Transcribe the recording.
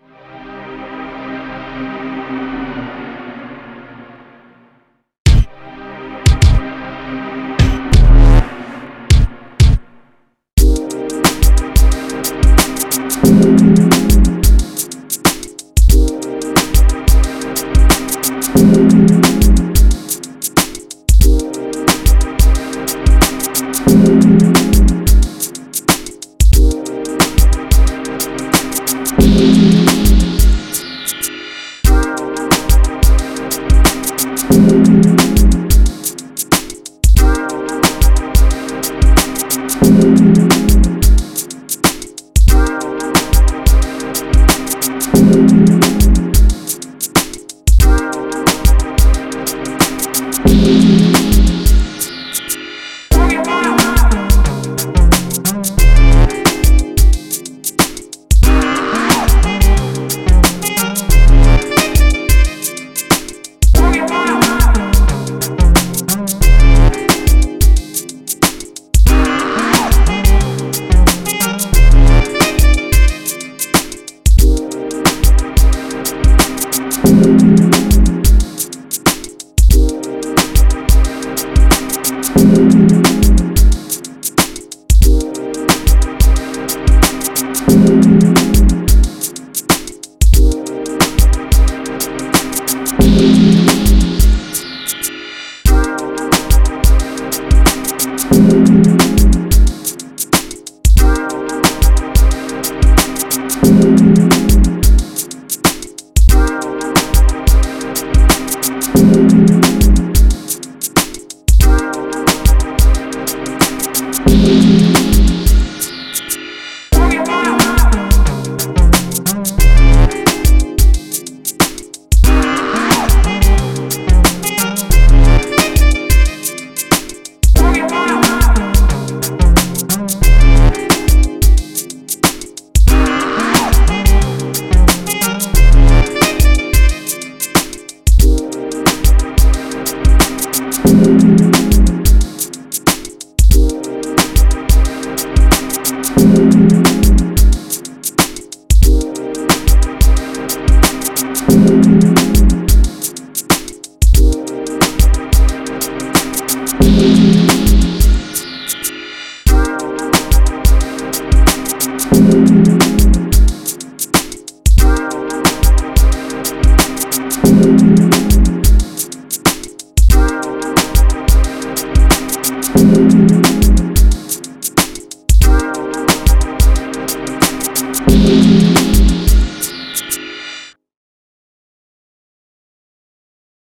you